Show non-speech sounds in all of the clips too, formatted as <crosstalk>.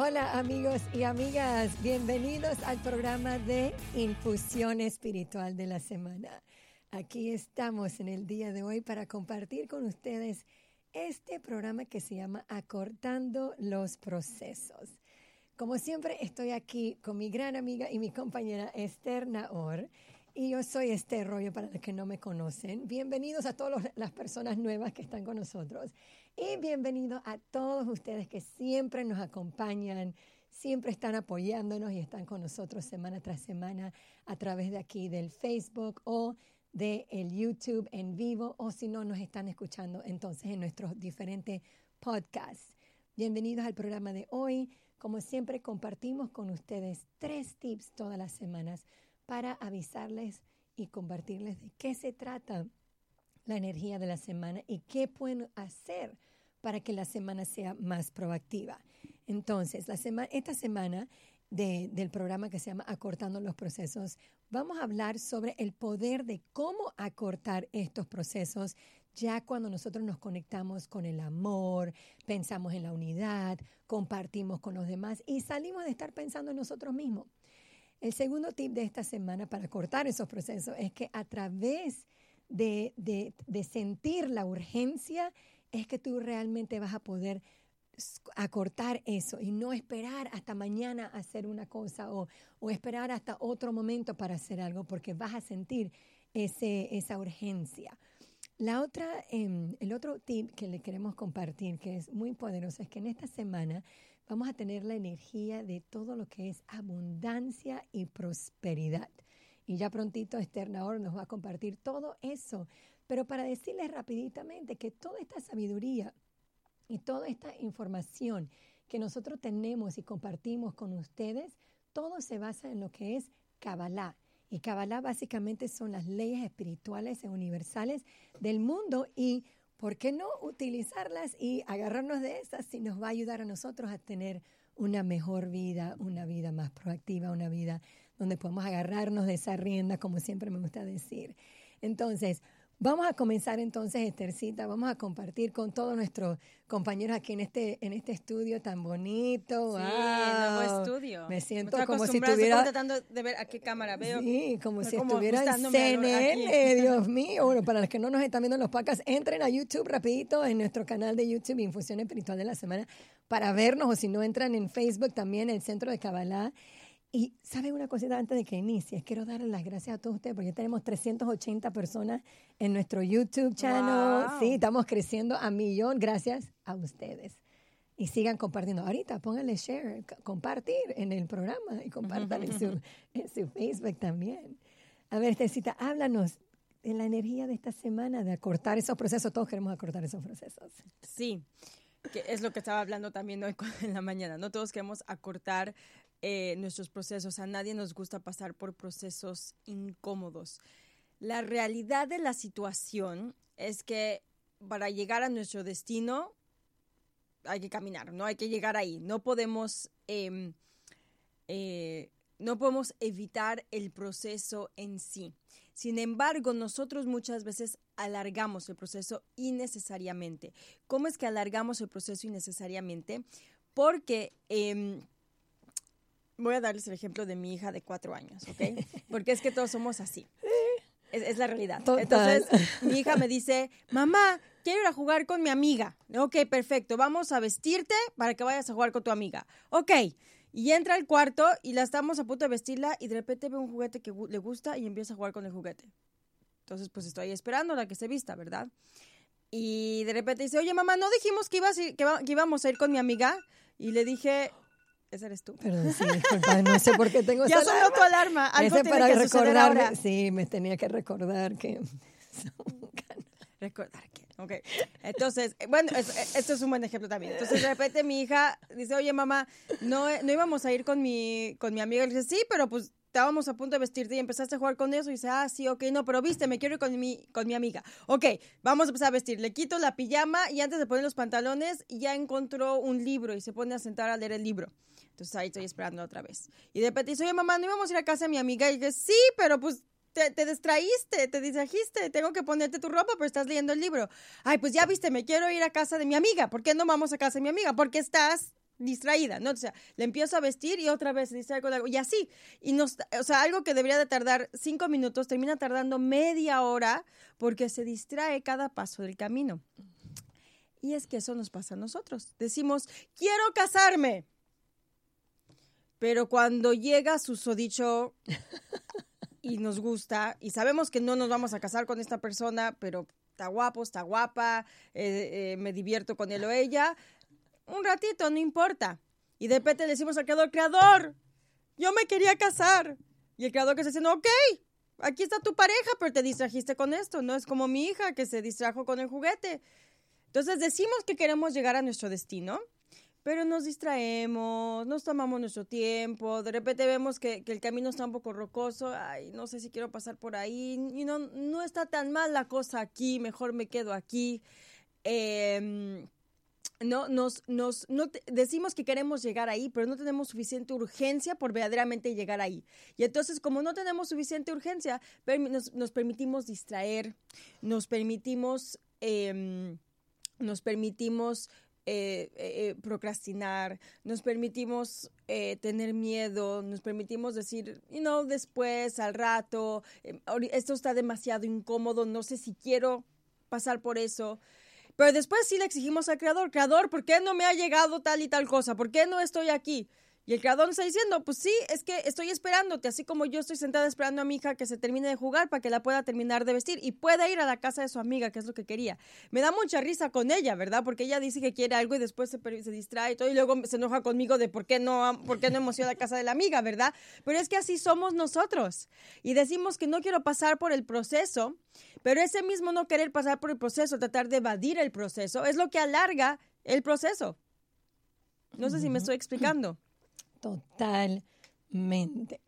Hola amigos y amigas, bienvenidos al programa de Infusión Espiritual de la Semana. Aquí estamos en el día de hoy para compartir con ustedes este programa que se llama Acortando los Procesos. Como siempre, estoy aquí con mi gran amiga y mi compañera Esther Naor. Y yo soy Esther Rollo para los que no me conocen. Bienvenidos a todas las personas nuevas que están con nosotros. Y bienvenidos a todos ustedes que siempre nos acompañan, siempre están apoyándonos y están con nosotros semana tras semana a través de aquí del Facebook o de el YouTube en vivo o si no nos están escuchando entonces en nuestros diferentes podcasts. Bienvenidos al programa de hoy. Como siempre compartimos con ustedes tres tips todas las semanas para avisarles y compartirles de qué se trata la energía de la semana y qué pueden hacer para que la semana sea más proactiva. Entonces, esta semana del programa que se llama Acortando los Procesos, vamos a hablar sobre el poder de cómo acortar estos procesos ya cuando nosotros nos conectamos con el amor, pensamos en la unidad, compartimos con los demás y salimos de estar pensando en nosotros mismos. El segundo tip de esta semana para cortar esos procesos es que a través de, de sentir la urgencia, es que tú realmente vas a poder acortar eso y no esperar hasta mañana hacer una cosa o, esperar hasta otro momento para hacer algo porque vas a sentir ese, esa urgencia. La otra, em, el otro tip que le queremos compartir, que es muy poderoso, es que en esta semana vamos a tener la energía de todo lo que es abundancia y prosperidad. Y ya prontito Esther Naor nos va a compartir todo eso. Pero para decirles rapiditamente que toda esta sabiduría y toda esta información que nosotros tenemos y compartimos con ustedes, todo se basa en lo que es Kabbalah. Y Kabbalah básicamente son las leyes espirituales e universales del mundo y ¿por qué no utilizarlas y agarrarnos de esas si nos va a ayudar a nosotros a tener una mejor vida, una vida más proactiva, una vida donde podemos agarrarnos de esa rienda, como siempre me gusta decir. Entonces, Vamos a comenzar entonces, Estercita, vamos a compartir con todos nuestros compañeros aquí en este, en este estudio tan bonito. Sí, nuevo estudio. Me siento como si estuviera... Tratando de ver a qué cámara veo. Sí, como si estuviera en CNN, <laughs> Dios mío. Bueno, para los que no nos están viendo en los podcasts, entren a YouTube rapidito, en nuestro canal de YouTube, Infusión Espiritual de la Semana, para vernos, o si no, entran en Facebook también, el Centro de Kabbalah. Y saben una cosita antes de que inicie, quiero darles las gracias a todos ustedes porque ya tenemos 380 personas en nuestro YouTube channel. Sí, estamos creciendo a millón gracias a ustedes. Y sigan compartiendo. Ahorita pónganle share, compartir en el programa y compartan en, su, <laughs> en su Facebook también. A ver, Tecita, háblanos de la energía de esta semana, de acortar esos procesos. Todos queremos acortar esos procesos. Sí, que es lo que estaba hablando también hoy <laughs> en la mañana. No todos queremos acortar eh, nuestros procesos. A nadie nos gusta pasar por procesos incómodos. La realidad de la situación es que para llegar a nuestro destino hay que caminar, no hay que llegar ahí. No podemos, em, eh, no podemos evitar el proceso en sí. Sin embargo, nosotros muchas veces alargamos el proceso innecesariamente. ¿Cómo es que alargamos el proceso innecesariamente? Porque em, voy a darles el ejemplo de mi hija de cuatro años, ¿ok? Porque es que todos somos así. Es, la realidad. Entonces, mi hija me dice, mamá, quiero ir a jugar con mi amiga. Ok, perfecto, vamos a vestirte para que vayas a jugar con tu amiga. Ok, y entra al cuarto y la estamos a punto de vestirla y de repente ve un juguete que le gusta y empieza a jugar con el juguete. Entonces, pues estoy esperando a que se vista, ¿verdad? Y de repente dice, oye, mamá, ¿no dijimos que, ibas que, que íbamos a ir con mi amiga? Y le dije, ese eres tú. Perdón, sí, disculpa, no sé por qué tengo <laughs> ya esa alarma. tu alarma. Algo Ese para recordarme. Sí, me tenía que recordar que. <laughs> recordar que. Ok. Entonces, eh, bueno, esto es un buen ejemplo también. Entonces, de repente mi hija dice, oye, mamá, no, no íbamos a ir con mi, con mi amiga. Y le dice, sí, pero pues estábamos a punto de vestirte y empezaste a jugar con eso y dice, ah, sí, ok, no, pero viste, me quiero ir con mi, con mi amiga. Ok, vamos a empezar a vestir. Le quito la pijama y antes de poner los pantalones ya encontró un libro y se pone a sentar a leer el libro. Entonces ahí estoy esperando otra vez. Y de repente oye, mamá, ¿no íbamos a ir a casa de mi amiga? Y dice, sí, pero pues te, te, distraíste, te distrajiste, tengo que ponerte tu ropa, pero estás leyendo el libro. Ay, pues ya viste, me quiero ir a casa de mi amiga. ¿Por qué no vamos a casa de mi amiga? Porque estás distraída, ¿no? O sea, le empiezo a vestir y otra vez se distrae con algo, y así. Y nos, o sea, algo que debería de tardar cinco minutos termina tardando media hora porque se distrae cada paso del camino. Y es que eso nos pasa a nosotros. Decimos, quiero casarme. Pero cuando llega su sodicho <laughs> y nos gusta, y sabemos que no nos vamos a casar con esta persona, pero está guapo, está guapa, eh, eh, me divierto con él o ella, un ratito, no importa. Y de repente le decimos al creador, creador, yo me quería casar. Y el creador que se dice, ok, aquí está tu pareja, pero te distrajiste con esto. No es como mi hija que se distrajo con el juguete. Entonces decimos que queremos llegar a nuestro destino, pero nos distraemos, nos tomamos nuestro tiempo, de repente vemos que, el camino está un poco rocoso, ay, no sé si quiero pasar por ahí, y no, no está tan mal la cosa aquí, mejor me quedo aquí. Eh, no, nos, nos no decimos que queremos llegar ahí, pero no tenemos suficiente urgencia por verdaderamente llegar ahí. Y entonces, como no tenemos suficiente urgencia, nos, nos permitimos distraer, nos permitimos, em, nos permitimos eh, eh, procrastinar, nos permitimos eh, tener miedo, nos permitimos decir, you know, después, al rato, em, esto está demasiado incómodo, no sé si quiero pasar por eso. Pero después sí le exigimos al creador, creador, ¿por qué no me ha llegado tal y tal cosa? ¿Por qué no estoy aquí? Y el creador está diciendo, pues sí, es que estoy esperándote, así como yo estoy sentada esperando a mi hija que se termine de jugar para que la pueda terminar de vestir y pueda ir a la casa de su amiga, que es lo que quería. Me da mucha risa con ella, ¿verdad? Porque ella dice que quiere algo y después se, se distrae y todo, y luego se enoja conmigo de por qué no, por qué no hemos ido a la casa de la amiga, ¿verdad? Pero es que así somos nosotros. Y decimos que no quiero pasar por el proceso, pero ese mismo no querer pasar por el proceso, tratar de evadir el proceso, es lo que alarga el proceso. No sé si me estoy explicando. Totalmente.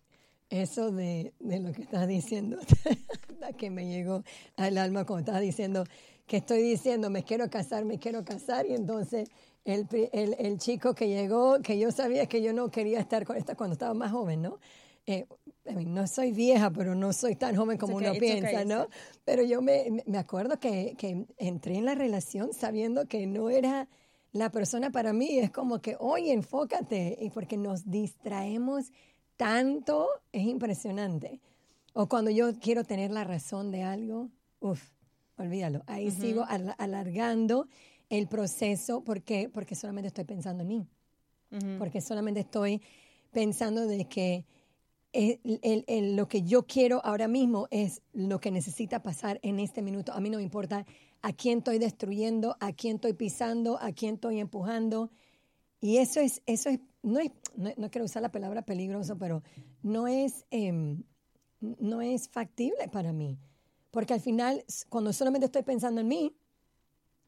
Eso de, lo que estás diciendo, <laughs> que me llegó al alma cuando estás diciendo que estoy diciendo, me quiero casar, me quiero casar, y entonces el, el, chico que llegó, que yo sabía que yo no quería estar con esta cuando estaba más joven, ¿no? Eh, no soy vieja, pero no soy tan joven como uno piensa, ¿no? Pero yo me, me acuerdo que, que entré en la relación sabiendo que no era la persona para mí es como que, oye, enfócate, y porque nos distraemos tanto, es impresionante. O cuando yo quiero tener la razón de algo, uff, olvídalo. Ahí sigo alargando el proceso porque, porque solamente estoy pensando en mí. Porque solamente estoy pensando de que lo que yo quiero ahora mismo es lo que necesita pasar en este minuto. A mí no me importa a quién estoy destruyendo, a quién estoy pisando, a quién estoy empujando. Y eso es, eso es, no, es, no, quiero usar la palabra peligroso, pero no es, em, no es factible para mí. Porque al final, cuando solamente estoy pensando en mí,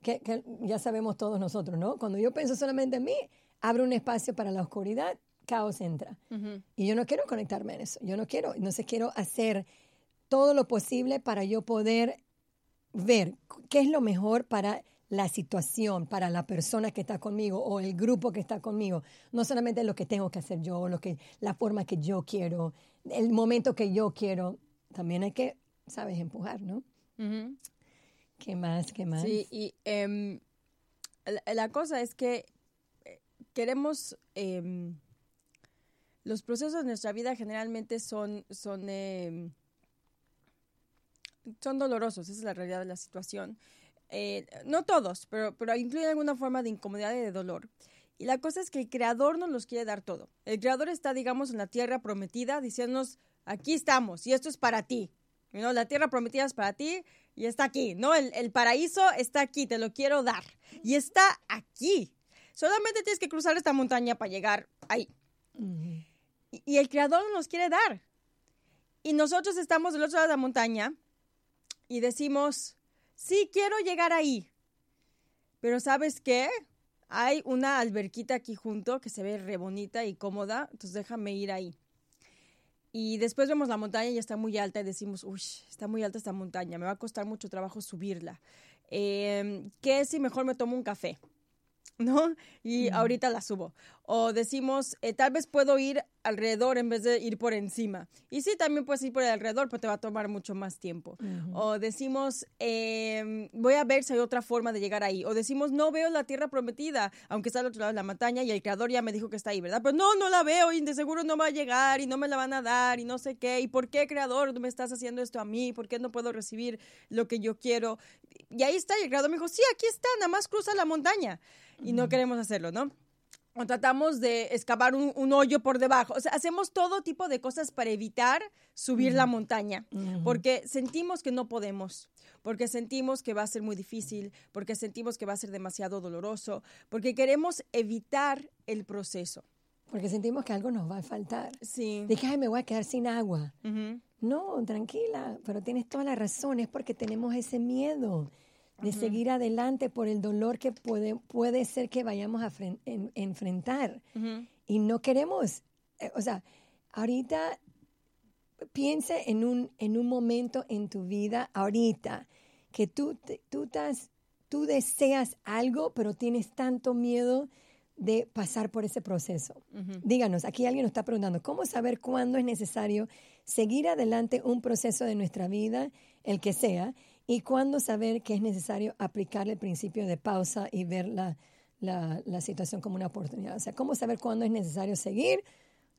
que, ya sabemos todos nosotros, ¿no? Cuando yo pienso solamente en mí, abre un espacio para la oscuridad, caos entra. Y yo no quiero conectarme en eso. Yo no quiero, no sé, quiero hacer todo lo posible para yo poder ver qué es lo mejor para la situación, para la persona que está conmigo o el grupo que está conmigo. No solamente lo que tengo que hacer yo, lo que, la forma que yo quiero, el momento que yo quiero. También hay que, sabes, empujar, ¿no? ¿Qué más? ¿Qué más? Sí, y em, la, cosa es que eh, queremos... Em, los procesos de nuestra vida generalmente son, son em, son dolorosos, esa es la realidad de la situación. Eh, no todos, pero, pero incluyen alguna forma de incomodidad y de dolor. Y la cosa es que el creador nos los quiere dar todo. El creador está, digamos, en la tierra prometida diciéndonos, aquí estamos y esto es para ti. ¿no? La tierra prometida es para ti y está aquí, ¿no? El, paraíso está aquí, te lo quiero dar. Y está aquí. Solamente tienes que cruzar esta montaña para llegar ahí. y, y el creador nos quiere dar. Y nosotros estamos del otro lado de la montaña y decimos, sí, quiero llegar ahí. Pero ¿sabes qué? Hay una alberquita aquí junto que se ve re bonita y cómoda, entonces déjame ir ahí. Y después vemos la montaña y está muy alta y decimos, uy, está muy alta esta montaña, me va a costar mucho trabajo subirla. Eh, ¿Qué si mejor me tomo un café? ¿no? Y ahorita la subo. O decimos, eh, tal vez puedo ir alrededor en vez de ir por encima. Y sí, también puedes ir por el alrededor, pero te va a tomar mucho más tiempo. O decimos, em, voy a ver si hay otra forma de llegar ahí. O decimos, no veo la tierra prometida, aunque está al otro lado de la montaña y el creador ya me dijo que está ahí, ¿verdad? Pero no, no la veo y de seguro no va a llegar y no me la van a dar y no sé qué. ¿Y por qué, creador, me estás haciendo esto a mí? ¿Por qué no puedo recibir lo que yo quiero? Y ahí está, y el creador me dijo, sí, aquí está, nada más cruza la montaña. Y no queremos hacerlo, ¿no? O tratamos de excavar un, hoyo por debajo. O sea, hacemos todo tipo de cosas para evitar subir la montaña, porque sentimos que no podemos, porque sentimos que va a ser muy difícil, porque sentimos que va a ser demasiado doloroso, porque queremos evitar el proceso. Porque sentimos que algo nos va a faltar. Sí. De que, ay, me voy a quedar sin agua. No, tranquila, pero tienes toda la razón, es porque tenemos ese miedo de seguir adelante por el dolor que puede, puede ser que vayamos a enfrentar. Y no queremos, eh, o sea, ahorita piense en un, en un momento en tu vida, ahorita, que tú, tú, tú deseas algo, pero tienes tanto miedo de pasar por ese proceso. Díganos, aquí alguien nos está preguntando, ¿cómo saber cuándo es necesario seguir adelante un proceso de nuestra vida, el que sea, y cuándo saber que es necesario aplicar el principio de pausa y ver la, la, situación como una oportunidad. O sea, cómo saber cuándo es necesario seguir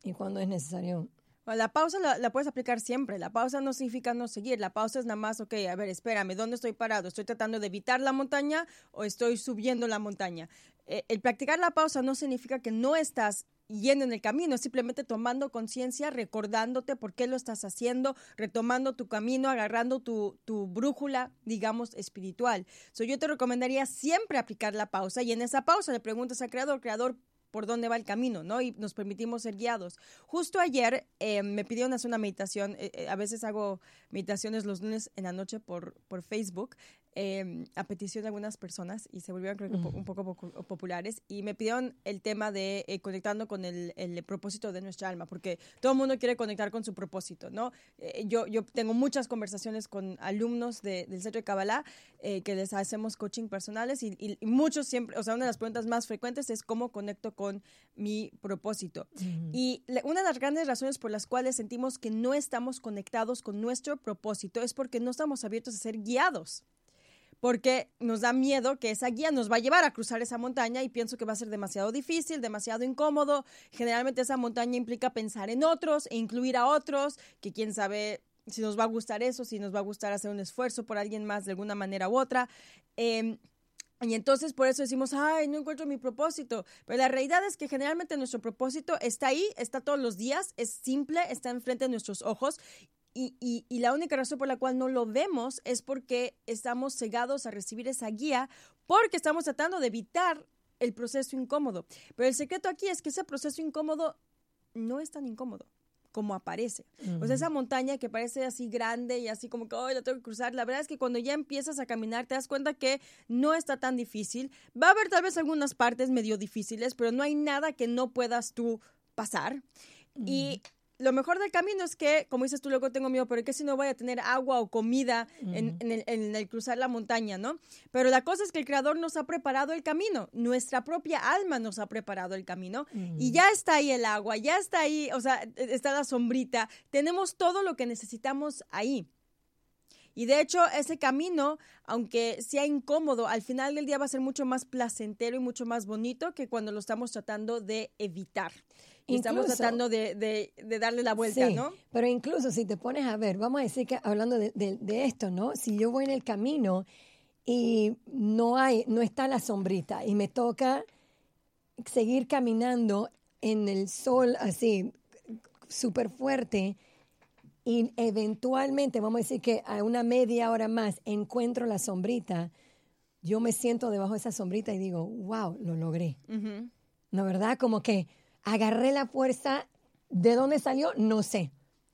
y cuándo es necesario la pausa la, la, puedes aplicar siempre. La pausa no significa no seguir. La pausa es nada más, ok, a ver, espérame, ¿dónde estoy parado? ¿Estoy tratando de evitar la montaña o estoy subiendo la montaña? Eh, el practicar la pausa no significa que no estás yendo en el camino, simplemente tomando conciencia, recordándote por qué lo estás haciendo, retomando tu camino, agarrando tu, tu brújula, digamos, espiritual. So, yo te recomendaría siempre aplicar la pausa y en esa pausa le preguntas al creador, creador, por dónde va el camino, ¿no? Y nos permitimos ser guiados. Justo ayer eh, me pidieron hacer una meditación, eh, eh, a veces hago meditaciones los lunes en la noche por, por Facebook, Em, a petición de algunas personas y se volvieron creo que un poco populares y me pidieron el tema de eh, conectando con el, el, propósito de nuestra alma, porque todo el mundo quiere conectar con su propósito, ¿no? Eh, yo, yo tengo muchas conversaciones con alumnos de, del Centro de Kabbalah eh, que les hacemos coaching personales y, y, muchos siempre, o sea, una de las preguntas más frecuentes es cómo conecto con mi propósito. Y una de las grandes razones por las cuales sentimos que no estamos conectados con nuestro propósito es porque no estamos abiertos a ser guiados porque nos da miedo que esa guía nos va a llevar a cruzar esa montaña y pienso que va a ser demasiado difícil, demasiado incómodo. Generalmente esa montaña implica pensar en otros e incluir a otros, que quién sabe si nos va a gustar eso, si nos va a gustar hacer un esfuerzo por alguien más de alguna manera u otra. Em, y entonces por eso decimos, ay, no encuentro mi propósito. Pero la realidad es que generalmente nuestro propósito está ahí, está todos los días, es simple, está enfrente de nuestros ojos y, y, la única razón por la cual no lo vemos es porque estamos cegados a recibir esa guía, porque estamos tratando de evitar el proceso incómodo. Pero el secreto aquí es que ese proceso incómodo no es tan incómodo como aparece. O sea, esa montaña que parece así grande y así como que, hoy la tengo que cruzar, la verdad es que cuando ya empiezas a caminar te das cuenta que no está tan difícil. Va a haber tal vez algunas partes medio difíciles, pero no hay nada que no puedas tú pasar. Y lo mejor del camino es que, como dices tú, luego tengo miedo, pero ¿qué si no voy a tener agua o comida en, el, cruzar la montaña, no? Pero la cosa es que el Creador nos ha preparado el camino, nuestra propia alma nos ha preparado el camino y ya está ahí el agua, ya está ahí, o sea, e, está la sombrita, tenemos todo lo que necesitamos ahí. Y de hecho, ese camino, aunque sea incómodo, al final del día va a ser mucho más placentero y mucho más bonito que cuando lo estamos tratando de evitar estamos tratando de, darle la vuelta, ¿no? Pero incluso si te pones a ver, vamos a decir que hablando de, esto, ¿no? Si yo voy en el camino y no hay, no está la sombrita y me toca seguir caminando en el sol así súper fuerte y eventualmente, vamos a decir que a una media hora más encuentro la sombrita, yo me siento debajo de esa sombrita y digo, wow, lo logré. ¿No verdad? Como que agarré la fuerza. ¿De dónde salió? No sé,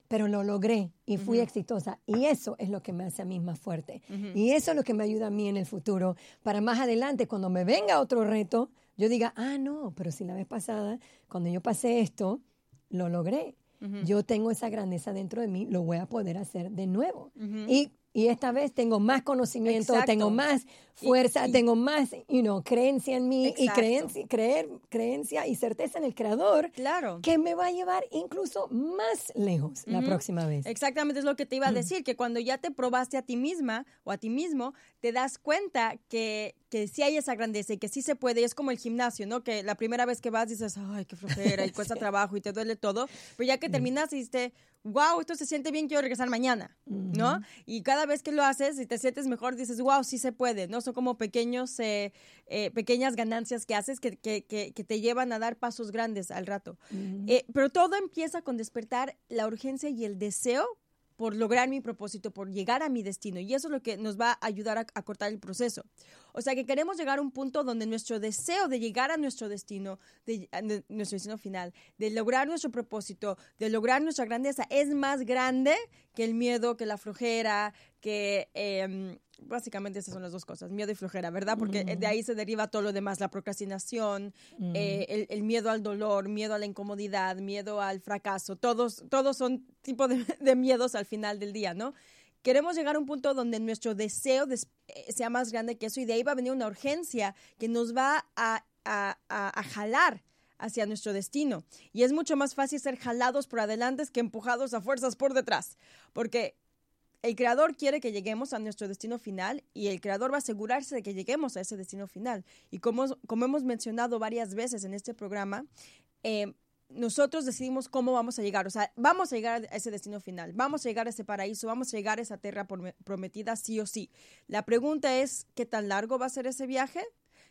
pero lo logré y fui exitosa. Y eso es lo que me hace a mí más fuerte. Y eso es lo que me ayuda a mí en el futuro para más adelante, cuando me venga otro reto, yo diga, ah, no, pero si la vez pasada, cuando yo pasé esto, lo logré. Yo tengo esa grandeza dentro de mí, lo voy a poder hacer de nuevo. y, y esta vez tengo más conocimiento, tengo más fuerza, tengo más, you know, creencia en mí y creencia, creer, creencia y certeza en el creador. Claro. Que me va a llevar incluso más lejos la próxima vez. Exactamente, es lo que te iba a decir, que cuando ya te probaste a ti misma o a ti mismo, te das cuenta que, que sí hay esa grandeza y que sí se puede. Es como el gimnasio, ¿no? Que la primera vez que vas dices, ay, qué flojera y <laughs> cuesta trabajo y te duele todo. Pero ya que terminas, dices, wow, esto se siente bien, quiero regresar mañana, ¿no? Y cada vez que lo haces y te sientes mejor, dices, wow, sí se puede, ¿no? Son como pequeños, eh, eh, pequeñas ganancias que haces que, que, que, te llevan a dar pasos grandes al rato. Eh, pero todo empieza con despertar la urgencia y el deseo por lograr mi propósito, por llegar a mi destino. Y eso es lo que nos va a ayudar a, cortar el proceso. O sea que queremos llegar a un punto donde nuestro deseo de llegar a nuestro destino, de, nuestro destino final, de lograr nuestro propósito, de lograr nuestra grandeza, es más grande que el miedo, que la flojera, que em, básicamente esas son las dos cosas, miedo y flojera, ¿verdad? Porque de ahí se deriva todo lo demás, la procrastinación, eh, el, miedo al dolor, miedo a la incomodidad, miedo al fracaso, todos, todos son tipos de, miedos al final del día, ¿no? Queremos llegar a un punto donde nuestro deseo eh, sea más grande que eso y de ahí va a venir una urgencia que nos va a, a, a jalar hacia nuestro destino. Y es mucho más fácil ser jalados por adelante que empujados a fuerzas por detrás, porque el creador quiere que lleguemos a nuestro destino final y el creador va a asegurarse de que lleguemos a ese destino final. Y como, como hemos mencionado varias veces en este programa, eh, nosotros decidimos cómo vamos a llegar. O sea, vamos a llegar a ese destino final, vamos a llegar a ese paraíso, vamos a llegar a esa tierra prometida sí o sí. La pregunta es, ¿qué tan largo va a ser ese viaje?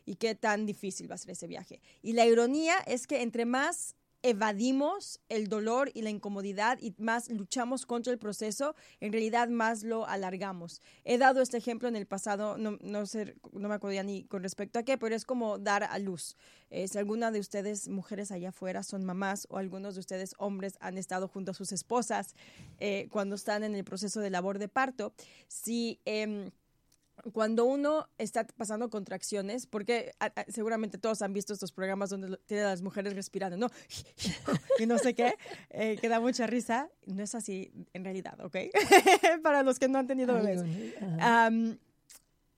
y qué tan difícil va a ser ese viaje. Y la ironía es que entre más evadimos el dolor y la incomodidad y más luchamos contra el proceso, en realidad más lo alargamos. He dado este ejemplo en el pasado, no, no, sé, no me acuerdo ni con respecto a qué, pero es como dar a luz. Eh, si alguna de ustedes, mujeres allá afuera, son mamás o algunos de ustedes, hombres, han estado junto a sus esposas eh, cuando están en el proceso de labor de parto, si... Em, cuando uno está pasando contracciones, porque seguramente todos han visto estos programas donde tienen a las mujeres respirando, ¿no? <laughs> y no sé qué, eh, que da mucha risa. No es así en realidad, ¿ok? <laughs> Para los que no han tenido bebés.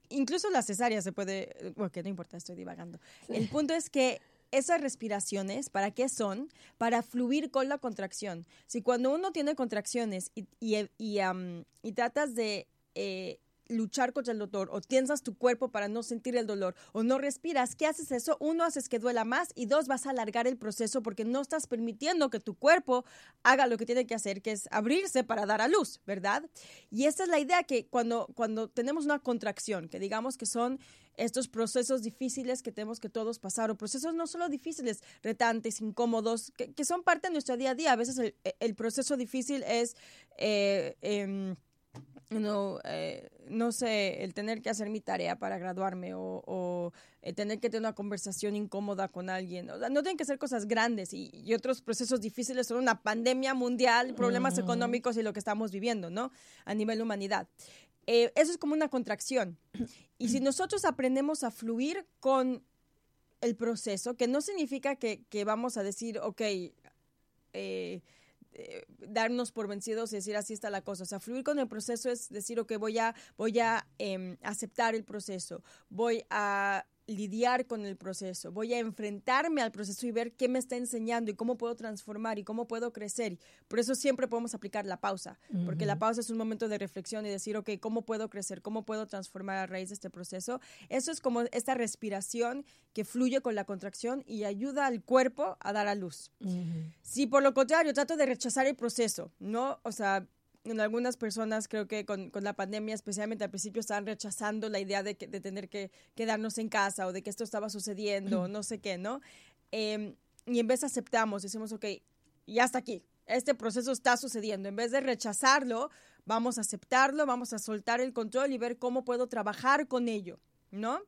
incluso la cesárea se puede, bueno, que no importa, estoy divagando. El punto es que esas respiraciones, ¿para qué son? Para fluir con la contracción. Si cuando uno tiene contracciones y, y, y, tratas de... Eh, luchar contra el dolor o tiensas tu cuerpo para no sentir el dolor o no respiras, ¿qué haces eso? Uno, haces que duela más y dos, vas a alargar el proceso porque no estás permitiendo que tu cuerpo haga lo que tiene que hacer, que es abrirse para dar a luz, ¿verdad? Y esta es la idea que cuando, cuando tenemos una contracción, que digamos que son estos procesos difíciles que tenemos que todos pasar, o procesos no solo difíciles, retantes, incómodos, que, son parte de nuestro día a día. A veces el, proceso difícil es... Eh, em, no, eh, no sé, el tener que hacer mi tarea para graduarme o, el tener que tener una conversación incómoda con alguien. O no tienen que ser cosas grandes y, otros procesos difíciles son una pandemia mundial, problemas económicos y lo que estamos viviendo, ¿no? A nivel humanidad. Eh, eso es como una contracción. Y si nosotros aprendemos a fluir con el proceso, que no significa que, que vamos a decir, ok, eh, eh, darnos por vencidos y decir así está la cosa. O sea, fluir con el proceso es decir, ok, voy a, voy a em, aceptar el proceso, voy a lidiar con el proceso, voy a enfrentarme al proceso y ver qué me está enseñando y cómo puedo transformar y cómo puedo crecer. Por eso siempre podemos aplicar la pausa, porque la pausa es un momento de reflexión y decir, ok, ¿cómo puedo crecer? ¿Cómo puedo transformar a raíz de este proceso? Eso es como esta respiración que fluye con la contracción y ayuda al cuerpo a dar a luz. Si por lo contrario trato de rechazar el proceso, ¿no? O sea, en algunas personas creo que con, con, la pandemia, especialmente al principio, estaban rechazando la idea de, de tener que quedarnos en casa o de que esto estaba sucediendo, no sé qué, ¿no? Em, y en vez aceptamos, decimos, ok, ya está aquí, este proceso está sucediendo. En vez de rechazarlo, vamos a aceptarlo, vamos a soltar el control y ver cómo puedo trabajar con ello, ¿no?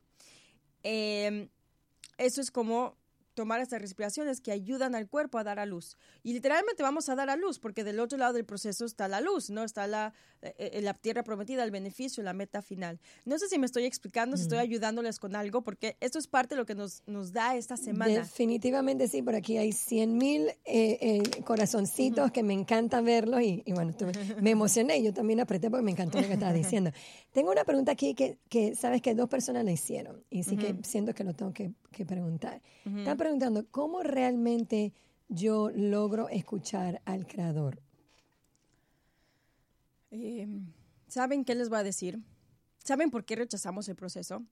Em, eso es como tomar estas respiraciones que ayudan al cuerpo a dar a luz. Y literalmente vamos a dar a luz, porque del otro lado del proceso está la luz, ¿no? Está la, eh, eh, la tierra prometida, el beneficio, la meta final. No sé si me estoy explicando, si estoy ayudándoles con algo, porque esto es parte de lo que nos, nos da esta semana. Definitivamente sí, por aquí hay 100 mil eh, corazoncitos que me encanta verlos y, bueno, me emocioné, yo también apreté porque me encantó lo que estabas diciendo. <laughs> Tengo una pregunta aquí que, que sabes que dos personas la hicieron y sí que siento que lo tengo que, que preguntar preguntando, ¿cómo realmente yo logro escuchar al creador? Em, ¿Saben qué les voy a decir? ¿Saben por qué rechazamos el proceso?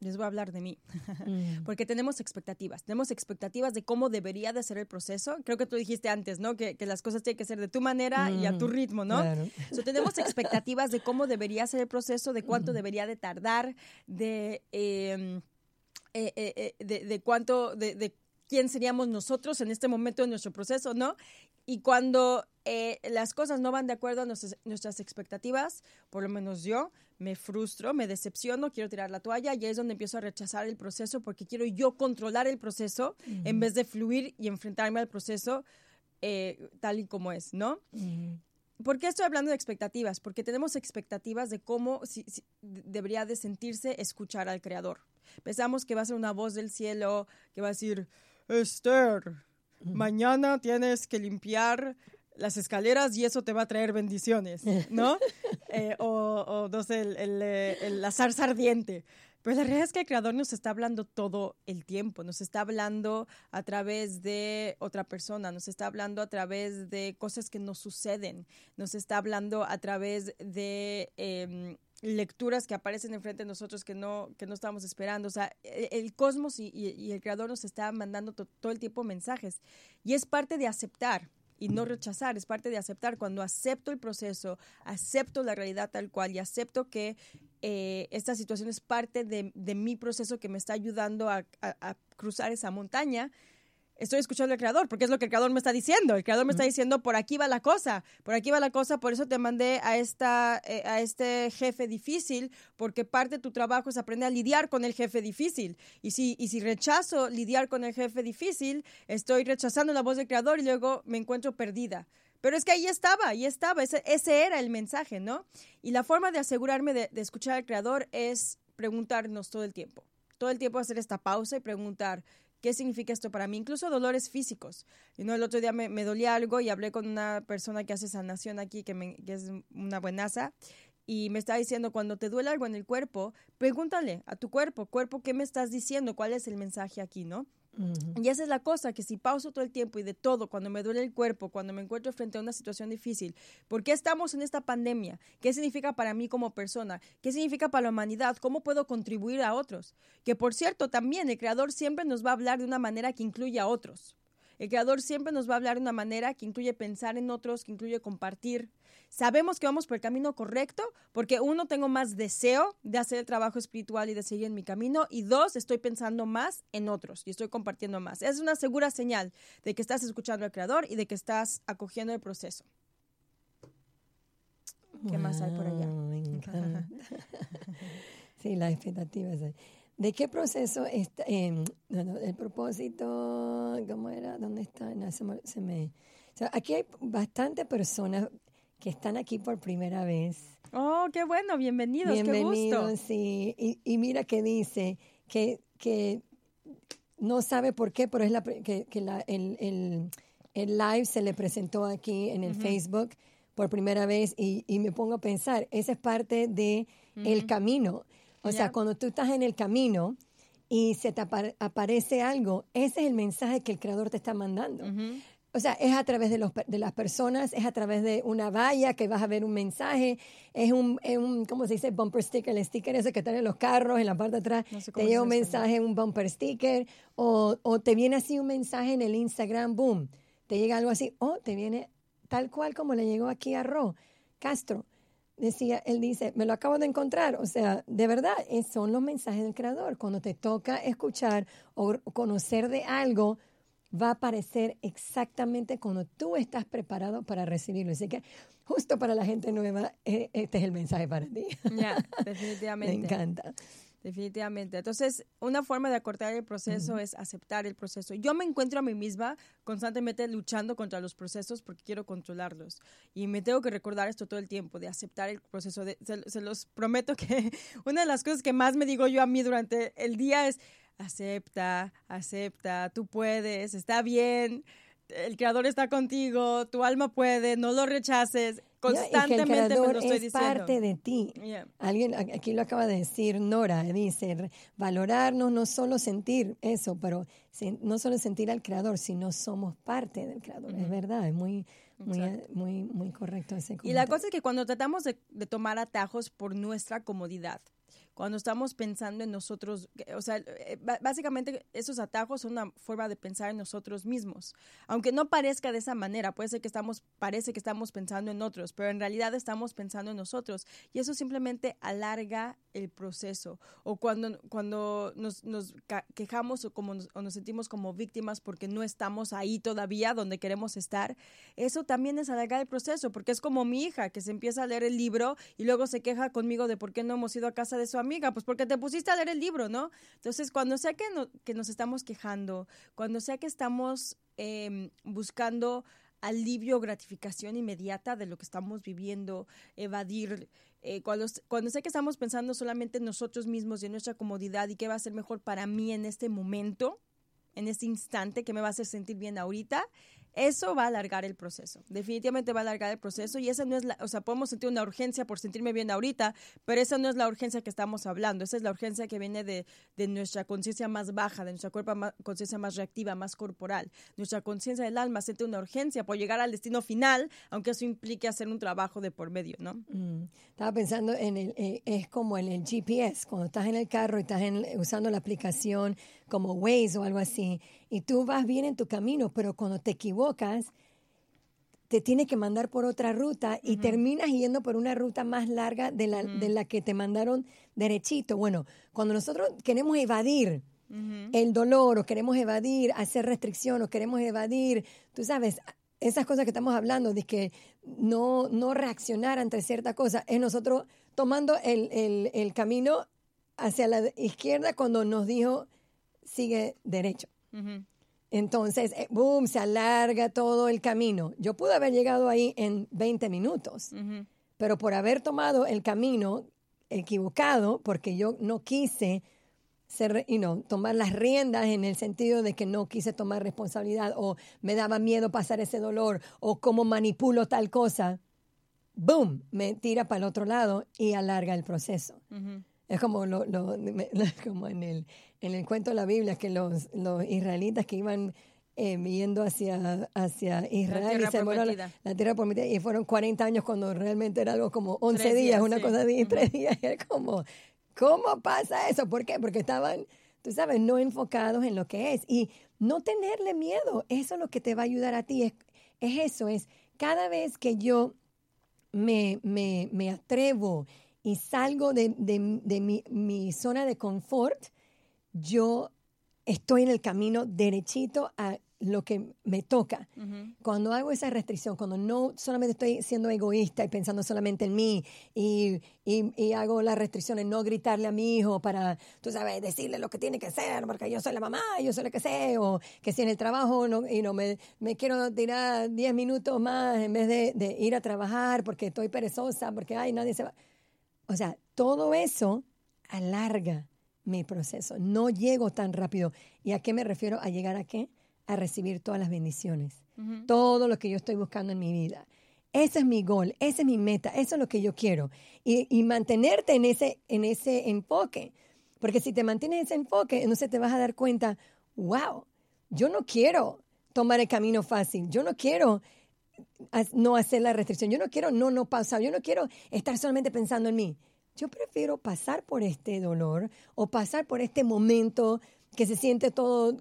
Les voy a hablar de mí, mm. <laughs> porque tenemos expectativas, tenemos expectativas de cómo debería de ser el proceso. Creo que tú dijiste antes, ¿no? Que, las cosas tienen que ser de tu manera y a tu mm, ritmo, ¿no? Claro. tenemos expectativas de cómo debería ser el proceso, de cuánto debería de tardar, de... Eh, eh, eh, de, cuánto, de, quién seríamos nosotros en este momento de nuestro proceso, ¿no? Y cuando las cosas no van de acuerdo a nuestras, expectativas, por lo menos yo, me frustro, me decepciono, quiero tirar la toalla y es donde empiezo a rechazar el proceso porque quiero yo controlar el proceso en vez de fluir y enfrentarme al proceso tal y como es, ¿no? ¿Por qué estoy hablando de expectativas? Porque tenemos expectativas de cómo debería de sentirse escuchar al creador. Pensamos que va a ser una voz del cielo que va a decir, Esther, mañana tienes que limpiar las escaleras y eso te va a traer bendiciones, ¿no? <laughs> Eh, o, o, no sé, el, el, el, la zarza ardiente. Pero la realidad es que el creador nos está hablando todo el tiempo, nos está hablando a través de otra persona, nos está hablando a través de cosas que nos suceden, nos está hablando a través de em, lecturas que aparecen enfrente de nosotros que no, que no esperando. O sea, e, el, cosmos y, el creador nos está mandando todo el tiempo mensajes. Y es parte de aceptar y no rechazar, es parte de aceptar. Cuando acepto el proceso, acepto la realidad tal cual y acepto que eh, esta situación es parte de, mi proceso que me está ayudando a, cruzar esa montaña, estoy escuchando al creador, porque es lo que el creador me está diciendo. El creador me está diciendo, por aquí va la cosa, por aquí va la cosa, por eso te mandé a, esta, eh, a este jefe difícil, porque parte de tu trabajo es aprender a lidiar con el jefe difícil. Y si, y si rechazo lidiar con el jefe difícil, estoy rechazando la voz del creador y luego me encuentro perdida. Pero es que ahí estaba, ahí estaba, ese, ese era el mensaje, ¿no? Y la forma de asegurarme de, escuchar al creador es preguntarnos todo el tiempo. Todo el tiempo hacer esta pausa y preguntar, ¿qué significa esto para mí? Incluso dolores físicos. Y no, el otro día me, dolía algo y hablé con una persona que hace sanación aquí, que, me, es una buenaza, y me está diciendo, cuando te duele algo en el cuerpo, pregúntale a tu cuerpo, cuerpo, ¿qué me estás diciendo? ¿Cuál es el mensaje aquí, no? Y esa es la cosa, que si pauso todo el tiempo y de todo, cuando me duele el cuerpo, cuando me encuentro frente a una situación difícil, ¿por qué estamos en esta pandemia? ¿Qué significa para mí como persona? ¿Qué significa para la humanidad? ¿Cómo puedo contribuir a otros? Que por cierto, también el Creador siempre nos va a hablar de una manera que incluye a otros. El Creador siempre nos va a hablar de una manera que incluye pensar en otros, que incluye compartir, sabemos que vamos por el camino correcto porque uno, tengo más deseo de hacer el trabajo espiritual y de seguir en mi camino y dos, estoy pensando más en otros y estoy compartiendo más. Es una segura señal de que estás escuchando al Creador y de que estás acogiendo el proceso. ¿Qué más hay por allá? <laughs> sí, las expectativas. ¿De qué proceso está? Eh, el propósito, ¿cómo era? ¿Dónde está? se me, aquí hay bastantes personas que están aquí por primera vez. Oh, qué bueno, bienvenidos, bienvenidos qué gusto. sí. Y, mira que dice que, que no sabe por qué, pero es la, que, que la, el, el, el, live se le presentó aquí en el Facebook por primera vez y, y, me pongo a pensar, esa es parte de el camino. O sea, cuando tú estás en el camino y se te aparece algo, ese es el mensaje que el creador te está mandando. O sea, es a través de, los, de las personas, es a través de una valla que vas a ver un mensaje, es un, es un ¿cómo se dice? Bumper sticker, el sticker ese que está en los carros, en la parte de atrás, te llega un mensaje, un bumper sticker, o, o te viene así un mensaje en el Instagram, boom, te llega algo así, o te viene tal cual como le llegó aquí a Ro Castro. Decía, él dice, me lo acabo de encontrar. O sea, de verdad, son los mensajes del creador. Cuando te toca escuchar o conocer de algo, va a aparecer exactamente cuando tú estás preparado para recibirlo. Así que justo para la gente nueva, eh, este es el mensaje para ti. Ya, <laughs> definitivamente. Me encanta. Definitivamente. Entonces, una forma de acortar el proceso es aceptar el proceso. Yo me encuentro a mí misma constantemente luchando contra los procesos porque quiero controlarlos. Y me tengo que recordar esto todo el tiempo, de aceptar el proceso. De, se, los prometo que <laughs> una de las cosas que más me digo yo a mí durante el día es, acepta, acepta, tú puedes, está bien, el creador está contigo, tu alma puede, no lo rechaces constantemente me lo estoy es parte de ti. Alguien aquí lo acaba de decir Nora, dice, valorarnos no solo sentir eso, pero no solo sentir al creador, sino somos parte del creador. Es verdad, es muy muy, muy, muy correcto ese Y la cosa es que cuando tratamos de tomar atajos por nuestra comodidad, cuando estamos pensando en nosotros, o sea, eh, básicamente esos atajos son una forma de pensar en nosotros mismos. Aunque no parezca de esa manera, puede ser que estamos, parece que estamos pensando en otros, pero en realidad estamos pensando en nosotros. Y eso simplemente alarga el proceso. O cuando, cuando nos, nos quejamos o, como nos, o nos sentimos como víctimas porque no estamos ahí todavía donde queremos estar, eso también es alargar el proceso, porque es como mi hija que se empieza a leer el libro y luego se queja conmigo de por qué no hemos ido a casa de su amiga, pues porque te pusiste a leer el libro, ¿no? Entonces, cuando sea que, nos estamos quejando, cuando sea que estamos em, buscando alivio gratificación inmediata de lo que estamos viviendo, evadir, eh, cuando, cuando sé que estamos pensando solamente en nosotros mismos y en nuestra comodidad y qué va a ser mejor para mí en este momento, en este instante, que me va a hacer sentir bien ahorita, eso va a alargar el proceso. Definitivamente va a alargar el proceso y esa no es la, o sea, podemos sentir una urgencia por sentirme bien ahorita, pero esa no es la urgencia que estamos hablando. Esa es la urgencia que viene de, de nuestra conciencia más baja, de nuestra cuerpo conciencia más reactiva, más corporal. Nuestra conciencia del alma siente una urgencia por llegar al destino final, aunque eso implique hacer un trabajo de por medio, ¿no? Mm. Estaba pensando en el, eh, es como en el GPS, cuando estás en el carro y estás usando la aplicación como Waze o algo así, y tú vas bien en tu camino, pero cuando te equivocas, te tiene que mandar por otra ruta y terminas yendo por una ruta más larga de la, de la que te mandaron derechito. Bueno, cuando nosotros queremos evadir el dolor o queremos evadir, hacer restricción o queremos evadir, tú sabes, esas cosas que estamos hablando, de que no, no reaccionar ante cierta cosa, es nosotros tomando el, el, el camino hacia la izquierda cuando nos dijo sigue derecho. Entonces, eh, boom, se alarga todo el camino. Yo pude haber llegado ahí en 20 minutos, pero por haber tomado el camino equivocado, porque yo no quise ser, you tomar las riendas en el sentido de que no quise tomar responsabilidad o me daba miedo pasar ese dolor o cómo manipulo tal cosa, boom, me tira para el otro lado y alarga el proceso. Es como, lo, <laughs> como en, el, en el cuento de la Biblia, que los, los israelitas que iban eh, yendo hacia, hacia Israel la y se la, la, tierra prometida y fueron 40 años cuando realmente era algo como 11 días, una cosa de tres días. es como, ¿cómo pasa eso? ¿Por qué? Porque estaban, tú sabes, no enfocados en lo que es. Y no tenerle miedo, eso es lo que te va a ayudar a ti. Es, es eso, es cada vez que yo me, me, me atrevo y salgo de, mi, mi, zona de confort, yo estoy en el camino derechito a lo que me toca. Cuando hago esa restricción, cuando no solamente estoy siendo egoísta y pensando solamente en mí y, y, hago la restricción en no gritarle a mi hijo para, tú sabes, decirle lo que tiene que hacer, porque yo soy la mamá, yo soy lo que sé, o que si en el trabajo no, y no me, me quiero tirar 10 minutos más en vez de, de ir a trabajar porque estoy perezosa, porque, ay, nadie se va o sea, todo eso alarga mi proceso. No llego tan rápido. ¿Y a qué me refiero? A llegar a qué? A recibir todas las bendiciones. Todo lo que yo estoy buscando en mi vida. Ese es mi gol, esa es mi meta, eso es lo que yo quiero. Y, mantenerte en ese, en ese enfoque. Porque si te mantienes en ese enfoque, entonces te vas a dar cuenta, wow, yo no quiero tomar el camino fácil, yo no quiero no hacer la restricción. Yo no quiero no, no pasar. Yo no quiero estar solamente pensando en mí. Yo prefiero pasar por este dolor o pasar por este momento que se siente todo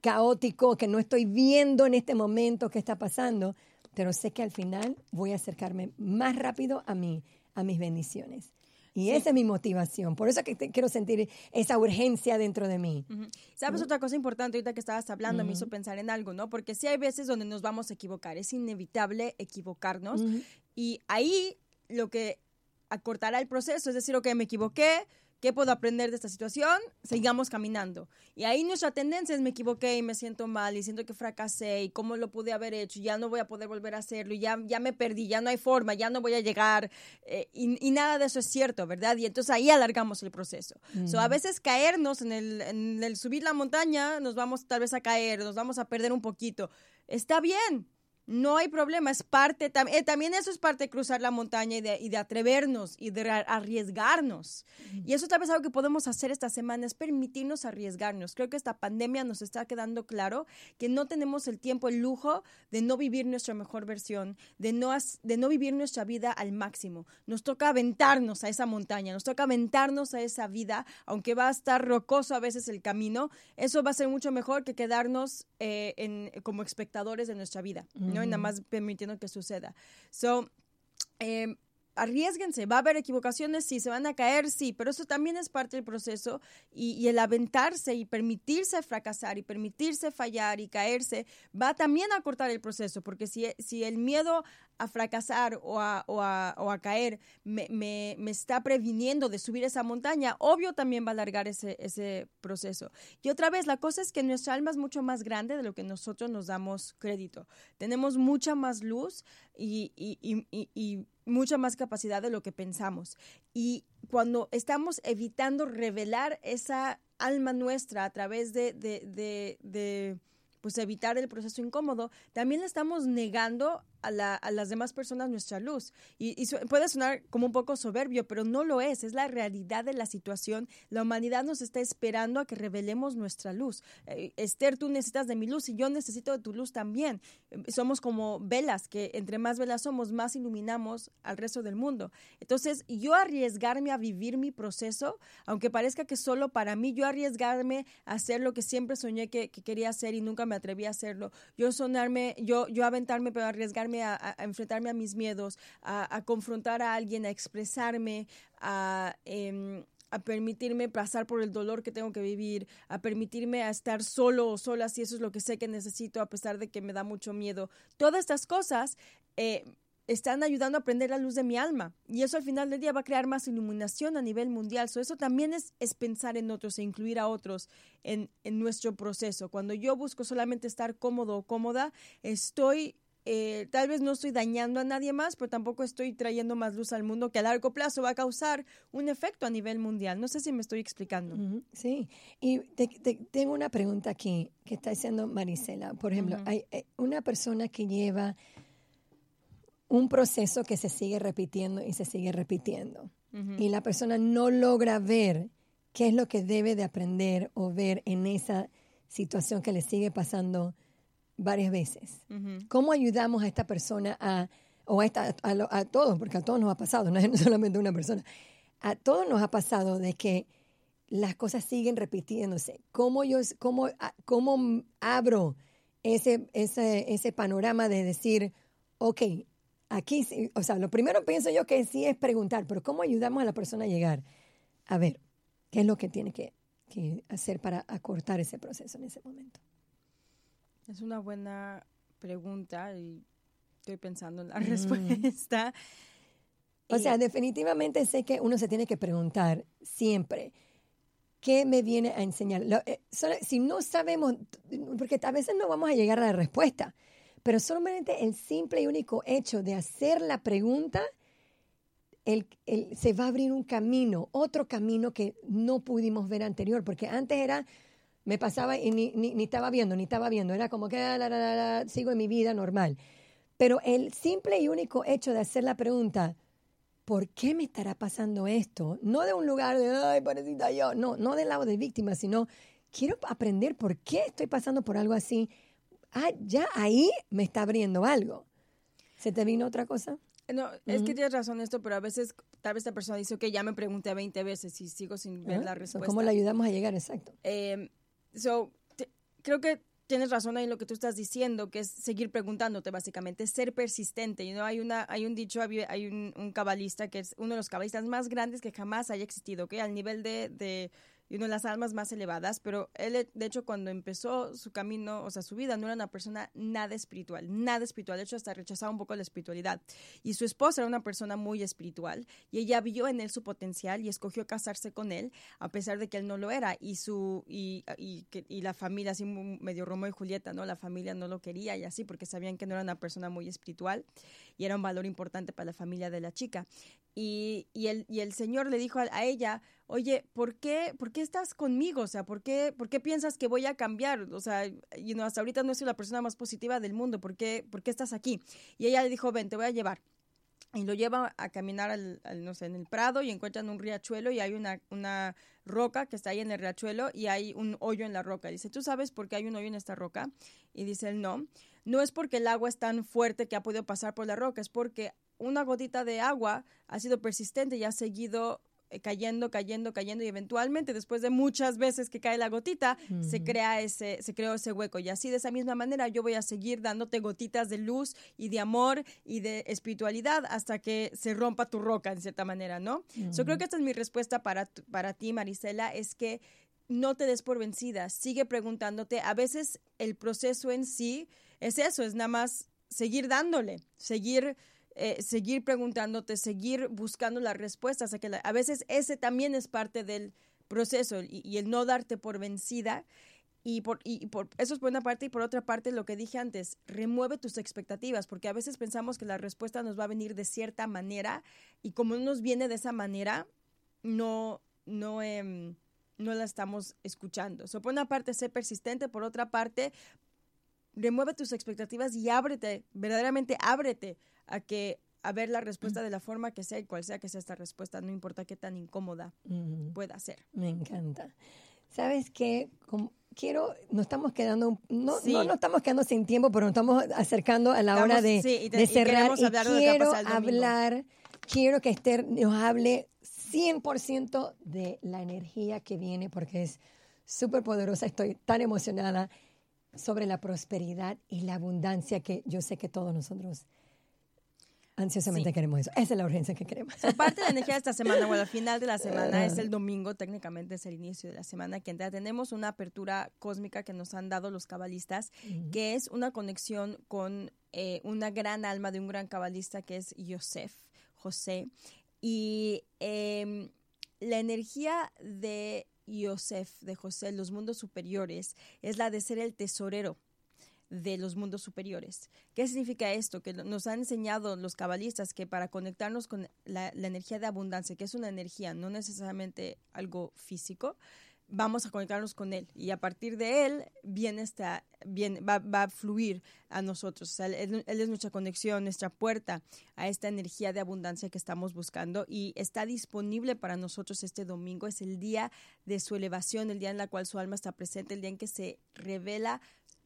caótico, que no estoy viendo en este momento qué está pasando, pero sé que al final voy a acercarme más rápido a mí, a mis bendiciones. Y esa es mi motivación. Por eso que quiero sentir esa urgencia dentro de mí. ¿Sabes otra cosa importante ahorita que estabas hablando? Me hizo pensar en algo, ¿no? Porque sí hay veces donde nos vamos a equivocar. Es inevitable equivocarnos. Y ahí lo que acortará el proceso es decir, ok, me equivoqué, ¿Qué puedo aprender de esta situación? Sigamos caminando. Y ahí nuestra tendencia es me equivoqué y me siento mal y siento que fracasé y cómo lo pude haber hecho, ya no voy a poder volver a hacerlo ya, ya me perdí, ya no hay forma, ya no voy a llegar eh, y, nada de eso es cierto, ¿verdad? Y entonces ahí alargamos el proceso. a veces caernos en el, en el subir la montaña, nos vamos tal vez a caer, nos vamos a perder un poquito. Está bien, no hay problema, es parte, eh, también eso es parte de cruzar la montaña y de, y de atrevernos y de arriesgarnos. Y eso tal vez algo que podemos hacer esta semana es permitirnos arriesgarnos. Creo que esta pandemia nos está quedando claro que no tenemos el tiempo, el lujo de no vivir nuestra mejor versión, de no, de no vivir nuestra vida al máximo. Nos toca aventarnos a esa montaña, nos toca aventarnos a esa vida, aunque va a estar rocoso a veces el camino, eso va a ser mucho mejor que quedarnos eh, en, como espectadores de nuestra vida. ¿no? Y nada más permitiendo que suceda. So, eh, arriesguense, va a haber equivocaciones, sí, se van a caer, sí, pero eso también es parte del proceso y, el aventarse y permitirse fracasar y permitirse fallar y caerse va también a cortar el proceso, porque si, si el miedo a fracasar o a, o a, caer me, me, me, está previniendo de subir esa montaña, obvio también va a alargar ese, ese proceso. Y otra vez, la cosa es que nuestra alma es mucho más grande de lo que nosotros nos damos crédito. Tenemos mucha más luz y mucha más capacidad de lo que pensamos. Y cuando estamos evitando revelar esa alma nuestra a través de, de, de, de pues evitar el proceso incómodo, también le estamos negando a, las demás personas nuestra luz. Y, puede sonar como un poco soberbio, pero no lo es, es la realidad de la situación. La humanidad nos está esperando a que revelemos nuestra luz. Eh, Esther, tú necesitas de mi luz y yo necesito de tu luz también. Eh, somos como velas, que entre más velas somos, más iluminamos al resto del mundo. Entonces, yo arriesgarme a vivir mi proceso, aunque parezca que solo para mí, yo arriesgarme a hacer lo que siempre soñé que, quería hacer y nunca me atreví a hacerlo. Yo sonarme, yo, yo aventarme, pero arriesgarme a, enfrentarme a mis miedos, a, confrontar a alguien, a expresarme, em, a, permitirme pasar por el dolor que tengo que vivir, a permitirme a estar solo o sola si eso es lo que sé que necesito, a pesar de que me da mucho miedo. Todas estas cosas eh, están ayudando a prender la luz de mi alma. Y eso al final del día va a crear más iluminación a nivel mundial. eso también es, es, pensar en otros e incluir a otros en, en nuestro proceso. Cuando yo busco solamente estar cómodo o cómoda, estoy eh, tal vez no estoy dañando a nadie más, pero tampoco estoy trayendo más luz al mundo que a largo plazo va a causar un efecto a nivel mundial. No sé si me estoy explicando. Sí, y tengo una pregunta aquí que está diciendo Marisela. Por ejemplo, hay eh, una persona que lleva un proceso que se sigue repitiendo y se sigue repitiendo. Y la persona no logra ver qué es lo que debe de aprender o ver en esa situación que le sigue pasando varias veces. ¿Cómo ayudamos a esta persona a, o a, esta, a, todos, porque a todos nos ha pasado, <laughs> no es solamente una persona, a todos nos ha pasado de que las cosas siguen repitiéndose. ¿Cómo, yo, cómo, cómo abro ese, ese, ese panorama de decir, ok, aquí, o sea, lo primero pienso yo que sí es preguntar, pero ¿cómo ayudamos a la persona a llegar? A ver, ¿qué es lo que tiene que, que hacer para acortar ese proceso en ese momento? Es una buena pregunta y estoy pensando en la respuesta. O sea, definitivamente sé que uno se tiene que preguntar siempre, ¿qué me viene a enseñar? Eh, si no sabemos, porque a veces no vamos a llegar a la respuesta, pero solamente el simple y único hecho de hacer la pregunta, el, se va a abrir un camino, otro camino que no pudimos ver anterior, porque antes era me pasaba y ni, ni, estaba viendo, ni estaba viendo. Era como que ah, sigo en mi vida normal. Pero el simple y único hecho de hacer la pregunta, ¿por qué me estará pasando esto? No de un lugar de, ay, parecida yo, no, no del lado de víctima, sino quiero aprender por qué estoy pasando por algo así. Ah, ya ahí me está abriendo algo. ¿Se te vino otra cosa? No, es que tienes razón esto, pero a veces tal vez esta persona dice, que ya me pregunté 20 veces y sigo sin ver la respuesta. ¿Cómo le ayudamos a llegar? Exacto. Eh, So, creo que tienes razón ahí en lo que tú estás diciendo, que es seguir preguntándote básicamente, ser persistente. You know, hay, una, hay un dicho, hay un, cabalista que es uno de los cabalistas más grandes que jamás haya existido, que al nivel de, de y una de las almas más elevadas, pero él, de hecho, cuando empezó su camino, o sea, su vida, no era una persona nada espiritual, nada espiritual. De hecho, hasta rechazaba un poco la espiritualidad. Y su esposa era una persona muy espiritual y ella vio en él su potencial y escogió casarse con él, a pesar de que él no lo era. Y, su, y, y, y la familia, así medio Romeo y Julieta, ¿no? La familia no lo quería y así, porque sabían que no era una persona muy espiritual y era un valor importante para la familia de la chica. Y, y, el, y el Señor le dijo a, ella, oye, ¿por qué, ¿por qué estás conmigo? O sea, ¿por qué, ¿por qué piensas que voy a cambiar? O sea, you know, hasta ahorita no soy la persona más positiva del mundo, ¿por qué, ¿por qué estás aquí? Y ella le dijo, ven, te voy a llevar y lo lleva a caminar al, no sé, en el prado y encuentran un riachuelo y hay una, una roca que está ahí en el riachuelo y hay un hoyo en la roca. Dice, ¿tú sabes por qué hay un hoyo en esta roca? Y dice él, no. No es porque el agua es tan fuerte que ha podido pasar por la roca, es porque una gotita de agua ha sido persistente y ha seguido cayendo, cayendo, cayendo y eventualmente después de muchas veces que cae la gotita, se crea ese, se creó ese hueco. Y así de esa misma manera yo voy a seguir dándote gotitas de luz y de amor y de espiritualidad hasta que se rompa tu roca en cierta manera, ¿no? Yo creo que esta es mi respuesta para, para ti, Marisela, es que no te des por vencida, sigue preguntándote. A veces el proceso en sí es eso, es nada más seguir dándole, seguir eh, seguir preguntándote, seguir buscando las respuestas. A, que a veces ese también es parte del proceso y, el no darte por vencida. Y por, y por eso es por una parte y por otra parte lo que dije antes, remueve tus expectativas, porque a veces pensamos que la respuesta nos va a venir de cierta manera y como no nos viene de esa manera, no, no, em, no la estamos escuchando. So, por una parte, sé persistente, por otra parte, remueve tus expectativas y ábrete, verdaderamente ábrete a que a ver la respuesta de la forma que sea y cual sea que sea esta respuesta, no importa qué tan incómoda pueda ser. Me encanta. ¿Sabes qué? quiero, nos estamos quedando, no, no nos estamos quedando sin tiempo, pero nos estamos acercando a la hora de, cerrar. Y, quiero hablar, quiero que Esther nos hable 100% de la energía que viene, porque es súper poderosa. Estoy tan emocionada sobre la prosperidad y la abundancia que yo sé que todos nosotros Ansiosamente queremos eso. Esa es la urgencia que queremos. parte de la energía de esta semana, bueno, al final de la <laughs> semana es el domingo, técnicamente es el inicio de la semana que entra. Tenemos una apertura cósmica que nos han dado los cabalistas, que es una conexión con eh, una gran alma de un gran cabalista que es Yosef, José. Y em, la energía de Yosef, de José, los mundos superiores, es la de ser el tesorero de los mundos superiores. ¿Qué significa esto? Que nos han enseñado los cabalistas que para conectarnos con la, energía de abundancia, que es una energía, no necesariamente algo físico, vamos a conectarnos con él y a partir de él viene viene, va, a fluir a nosotros. él, es nuestra conexión, nuestra puerta a esta energía de abundancia que estamos buscando y está disponible para nosotros este domingo. Es el día de su elevación, el día en el cual su alma está presente, el día en que se revela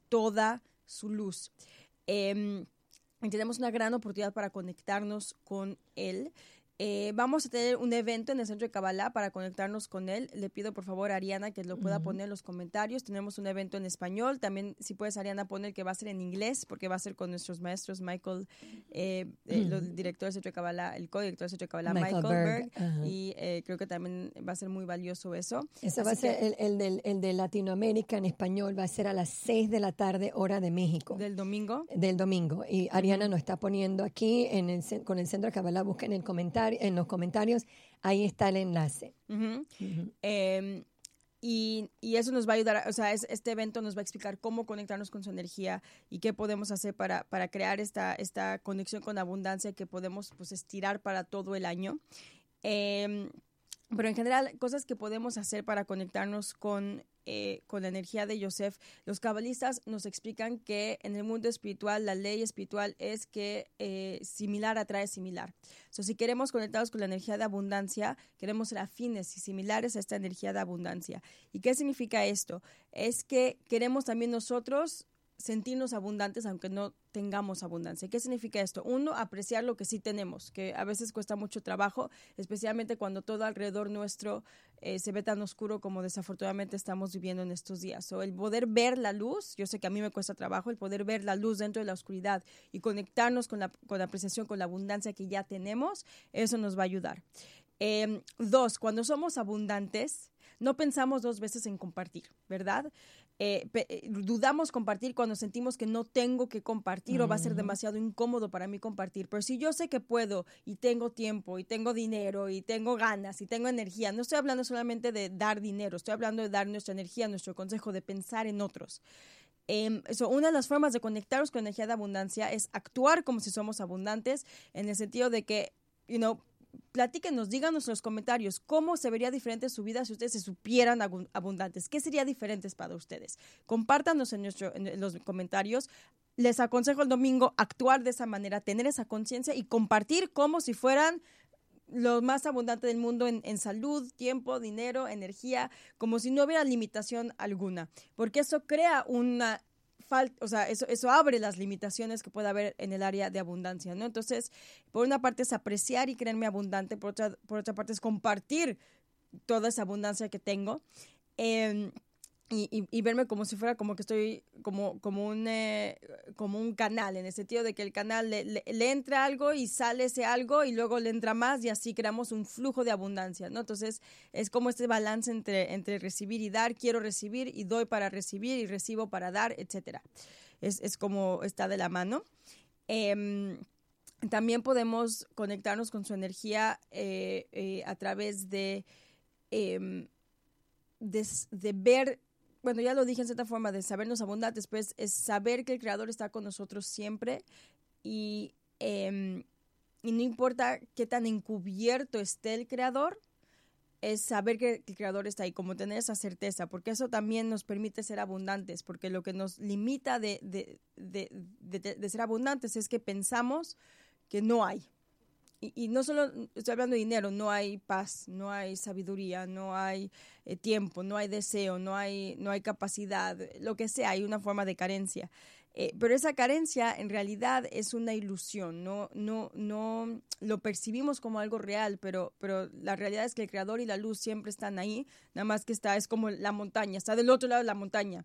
toda su luz. Em, tenemos una gran oportunidad para conectarnos con Él eh, vamos a tener un evento en el centro de Kabbalah para conectarnos con él. Le pido por favor a Ariana que lo pueda poner en los comentarios. Tenemos un evento en español. También, si puedes, Ariana, poner que va a ser en inglés, porque va a ser con nuestros maestros, Michael, eh, el director del centro de Kabbalah, el co-director del centro de Kabbalah, Michael, Berg. Y eh, creo que también va a ser muy valioso eso. Eso va a ser el, el, el, de Latinoamérica en español, va a ser a las 6 de la tarde, hora de México. ¿Del domingo? Del domingo. Y Ariana nos está poniendo aquí en el, con el centro de Kabbalah, busquen el comentario en los comentarios, ahí está el enlace. Em, y, eso nos va a ayudar, o sea, este evento nos va a explicar cómo conectarnos con su energía y qué podemos hacer para, para crear esta, esta conexión con abundancia que podemos pues, estirar para todo el año. Em, pero en general, cosas que podemos hacer para conectarnos con eh, con la energía de Yosef, los cabalistas nos explican que en el mundo espiritual la ley espiritual es que eh, similar atrae similar. So, si queremos conectarnos con la energía de abundancia, queremos ser afines y similares a esta energía de abundancia. ¿Y qué significa esto? Es que queremos también nosotros sentirnos abundantes aunque no tengamos abundancia. ¿Qué significa esto? Uno, apreciar lo que sí tenemos, que a veces cuesta mucho trabajo, especialmente cuando todo alrededor nuestro eh, se ve tan oscuro como desafortunadamente estamos viviendo en estos días. O el poder ver la luz, yo sé que a mí me cuesta trabajo, el poder ver la luz dentro de la oscuridad y conectarnos con la, con la apreciación, con la abundancia que ya tenemos, eso nos va a ayudar. Em, dos, cuando somos abundantes, no pensamos dos veces en compartir, ¿verdad? Eh, eh, dudamos compartir cuando sentimos que no tengo que compartir o va a ser demasiado incómodo para mí compartir. Pero si yo sé que puedo y tengo tiempo y tengo dinero y tengo ganas y tengo energía, no estoy hablando solamente de dar dinero, estoy hablando de dar nuestra energía, nuestro consejo, de pensar en otros. Eh, eso, una de las formas de conectarnos con energía de abundancia es actuar como si somos abundantes, en el sentido de que, you know, platíquenos, díganos en los comentarios cómo se vería diferente su vida si ustedes se supieran abundantes. ¿Qué sería diferente para ustedes? Compártanos en, nuestro, los comentarios. Les aconsejo el domingo actuar de esa manera, tener esa conciencia y compartir como si fueran los más abundantes del mundo en, en, salud, tiempo, dinero, energía, como si no hubiera limitación alguna, porque eso crea una o sea, eso, eso abre las limitaciones que puede haber en el área de abundancia, ¿no? Entonces, por una parte es apreciar y creerme abundante, por otra, por otra parte es compartir toda esa abundancia que tengo. Eh, y, verme como si fuera como que estoy como, como, un, eh, como un canal, en el sentido de que el canal le, le, entra algo y sale ese algo y luego le entra más y así creamos un flujo de abundancia, ¿no? Entonces es como este balance entre, entre recibir y dar, quiero recibir y doy para recibir y recibo para dar, etcétera. Es, es como está de la mano. Em, también podemos conectarnos con su energía eh, eh, a través de, em, de ver bueno, ya lo dije en cierta forma, de sabernos abundantes, pues es saber que el Creador está con nosotros siempre y, em, y no importa qué tan encubierto esté el Creador, es saber que el Creador está ahí, como tener esa certeza, porque eso también nos permite ser abundantes, porque lo que nos limita de, de, de, de ser abundantes es que pensamos que no hay, y, no solo estoy hablando de dinero, no hay paz, no hay sabiduría, no hay eh, tiempo, no hay deseo, no hay, no hay capacidad, lo que sea, hay una forma de carencia. Eh, pero esa carencia en realidad es una ilusión, no, no, no lo percibimos como algo real, pero, pero la realidad es que el creador y la luz siempre están ahí, nada más que está, es como la montaña, está del otro lado de la montaña.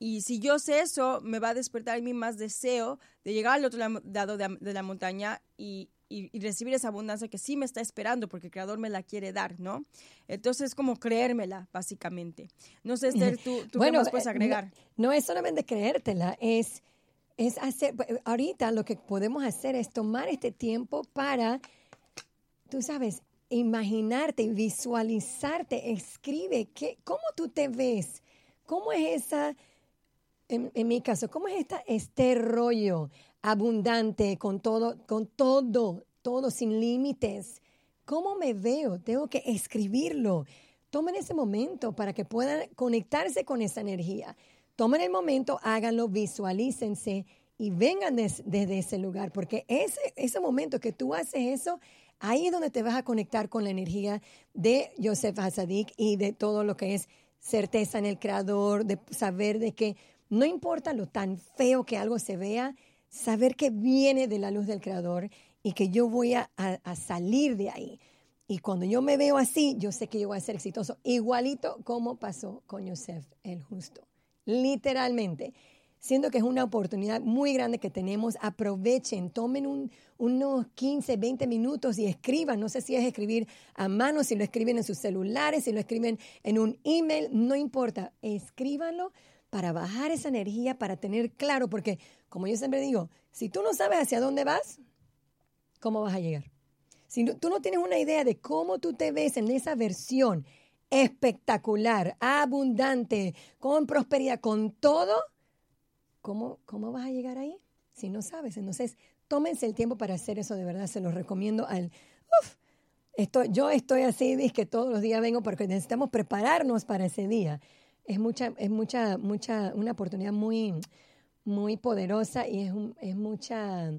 Y si yo sé eso, me va a despertar en mí más deseo de llegar al otro lado de la montaña y, y, recibir esa abundancia que sí me está esperando porque el Creador me la quiere dar, ¿no? Entonces es como creérmela, básicamente. No sé, Esther, tú, tú qué más puedes eh, agregar. No, es solamente creértela, es, es hacer, ahorita lo que podemos hacer es tomar este tiempo para, tú sabes, imaginarte, visualizarte, escribe, ¿qué, ¿cómo tú te ves? ¿Cómo es esa, en, en mi caso, cómo es esta, este rollo? Abundante, con todo, con todo, todo sin límites. ¿Cómo me veo? Tengo que escribirlo. Tomen ese momento para que puedan conectarse con esa energía. Tomen el momento, háganlo, visualícense y vengan desde ese lugar, porque ese, ese momento que tú haces eso, ahí es donde te vas a conectar con la energía de Joseph Hasadik y de todo lo que es certeza en el creador, de saber de que no importa lo tan feo que algo se vea, saber que viene de la luz del Creador y que yo voy a, salir de ahí. Y cuando yo me veo así, yo sé que yo voy a ser exitoso, igualito como pasó con Yosef el justo. Literalmente. Siendo que es una oportunidad muy grande que tenemos, aprovechen, tomen unos 15, 20 minutos y escriban. No sé si es escribir a mano, si lo escriben en sus celulares, si lo escriben en un email, no importa. Escríbanlo para bajar esa energía, para tener claro, porque como yo siempre digo, si tú no sabes hacia dónde vas, ¿cómo vas a llegar? Si tú no tienes una idea de cómo tú te ves en esa versión espectacular, abundante, con prosperidad, con todo, ¿cómo, cómo vas a llegar ahí? Si no sabes, entonces tómense el tiempo para hacer eso, de verdad, se los recomiendo al... Uf, esto, yo estoy así, es que todos los días vengo porque necesitamos prepararnos para ese día. Es mucha, es mucha, mucha, una oportunidad muy, muy poderosa y es, es mucha,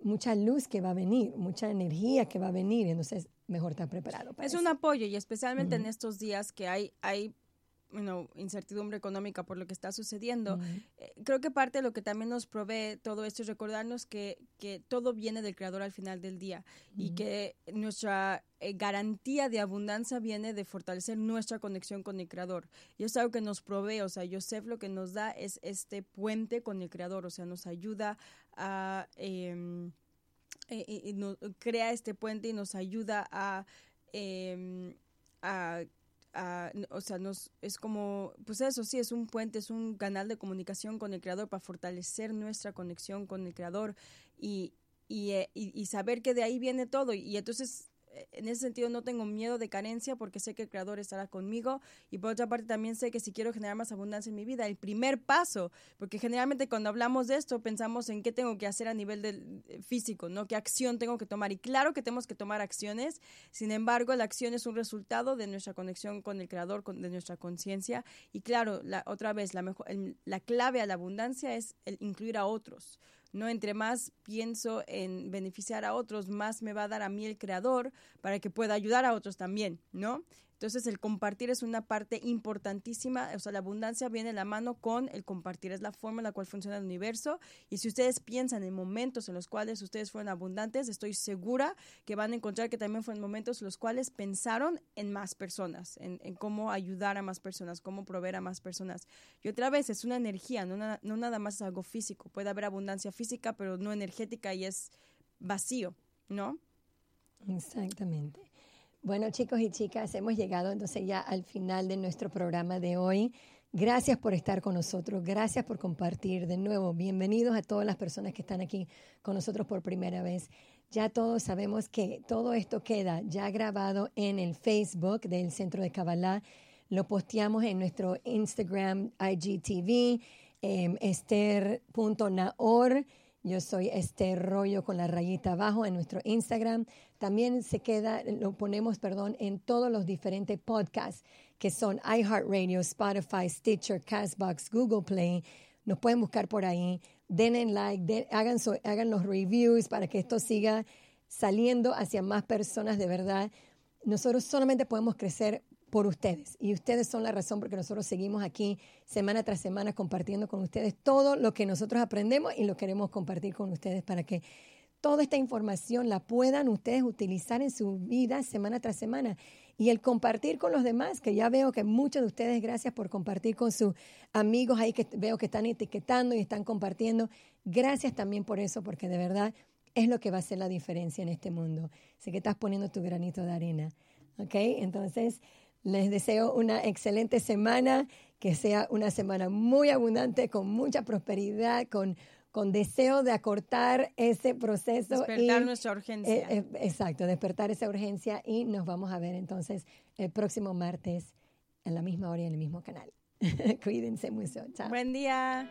mucha luz que va a venir, mucha energía que va a venir, entonces mejor estar preparado. es un apoyo y especialmente en estos días que hay, hay incertidumbre económica por lo que está sucediendo. Eh, creo que parte de lo que también nos provee todo esto es recordarnos que, que todo viene del Creador al final del día y que nuestra eh, garantía de abundancia viene de fortalecer nuestra conexión con el Creador. Y es algo que nos provee, o sea, Yosef lo que nos da es este puente con el Creador, o sea, nos ayuda a... Em, eh, crea este puente y nos ayuda a em, a, o sea, nos, es como, pues eso sí, es un puente, es un canal de comunicación con el creador para fortalecer nuestra conexión con el creador y, y, eh, y saber que de ahí viene todo. Y entonces en ese sentido no tengo miedo de carencia porque sé que el creador estará conmigo y por otra parte también sé que si quiero generar más abundancia en mi vida, el primer paso, porque generalmente cuando hablamos de esto pensamos en qué tengo que hacer a nivel del eh, físico, ¿no? ¿Qué acción tengo que tomar? Y claro que tenemos que tomar acciones, sin embargo, la acción es un resultado de nuestra conexión con el creador, de nuestra conciencia y claro, la, otra vez, la, mejor, la clave a la abundancia es el incluir a otros. ¿No? Entre más pienso en beneficiar a otros, más me va a dar a mí el creador para que pueda ayudar a otros también, ¿no? Entonces el compartir es una parte importantísima, o sea, la abundancia viene de la mano con el compartir, es la forma en la cual funciona el universo y si ustedes piensan en momentos en los cuales ustedes fueron abundantes, estoy segura que van a encontrar que también fueron momentos en los cuales pensaron en más personas, en, cómo ayudar a más personas, cómo proveer a más personas. Y otra vez es una energía, no, no nada más es algo físico, puede haber abundancia física, pero no energética y es vacío, ¿no? Exactamente. Bueno, chicos y chicas, hemos llegado entonces ya al final de nuestro programa de hoy. Gracias por estar con nosotros, gracias por compartir de nuevo. Bienvenidos a todas las personas que están aquí con nosotros por primera vez. Ya todos sabemos que todo esto queda ya grabado en el Facebook del Centro de Kabbalah. Lo posteamos en nuestro Instagram, IGTV, eh, esther.naor. Yo soy Esther Rollo con la rayita abajo en nuestro Instagram. También se queda, lo ponemos, perdón, en todos los diferentes podcasts que son iHeartRadio, Spotify, Stitcher, Castbox, Google Play. Nos pueden buscar por ahí. Like, hagan, hagan los reviews para que esto siga saliendo hacia más personas de verdad. Nosotros solamente podemos crecer por ustedes. Y ustedes son la razón porque nosotros seguimos aquí semana tras semana compartiendo con ustedes todo lo que nosotros aprendemos y lo queremos compartir con ustedes para que toda esta información la puedan ustedes utilizar en su vida semana tras semana. Y el compartir con los demás, que ya veo que muchos de ustedes, gracias por compartir con sus amigos ahí que veo que están etiquetando y están compartiendo. Gracias también por eso, porque de verdad es lo que va a hacer la diferencia en este mundo. Sé que estás poniendo tu granito de arena. ¿Ok? Entonces, les deseo una excelente semana, que sea una semana muy abundante, con mucha prosperidad, con, con deseo de acortar ese proceso. Despertar nuestra urgencia. Eh, eh, exacto, despertar esa urgencia y nos vamos a ver entonces el próximo martes en la misma hora y en el mismo canal. <laughs> Cuídense mucho. Chao. Buen día.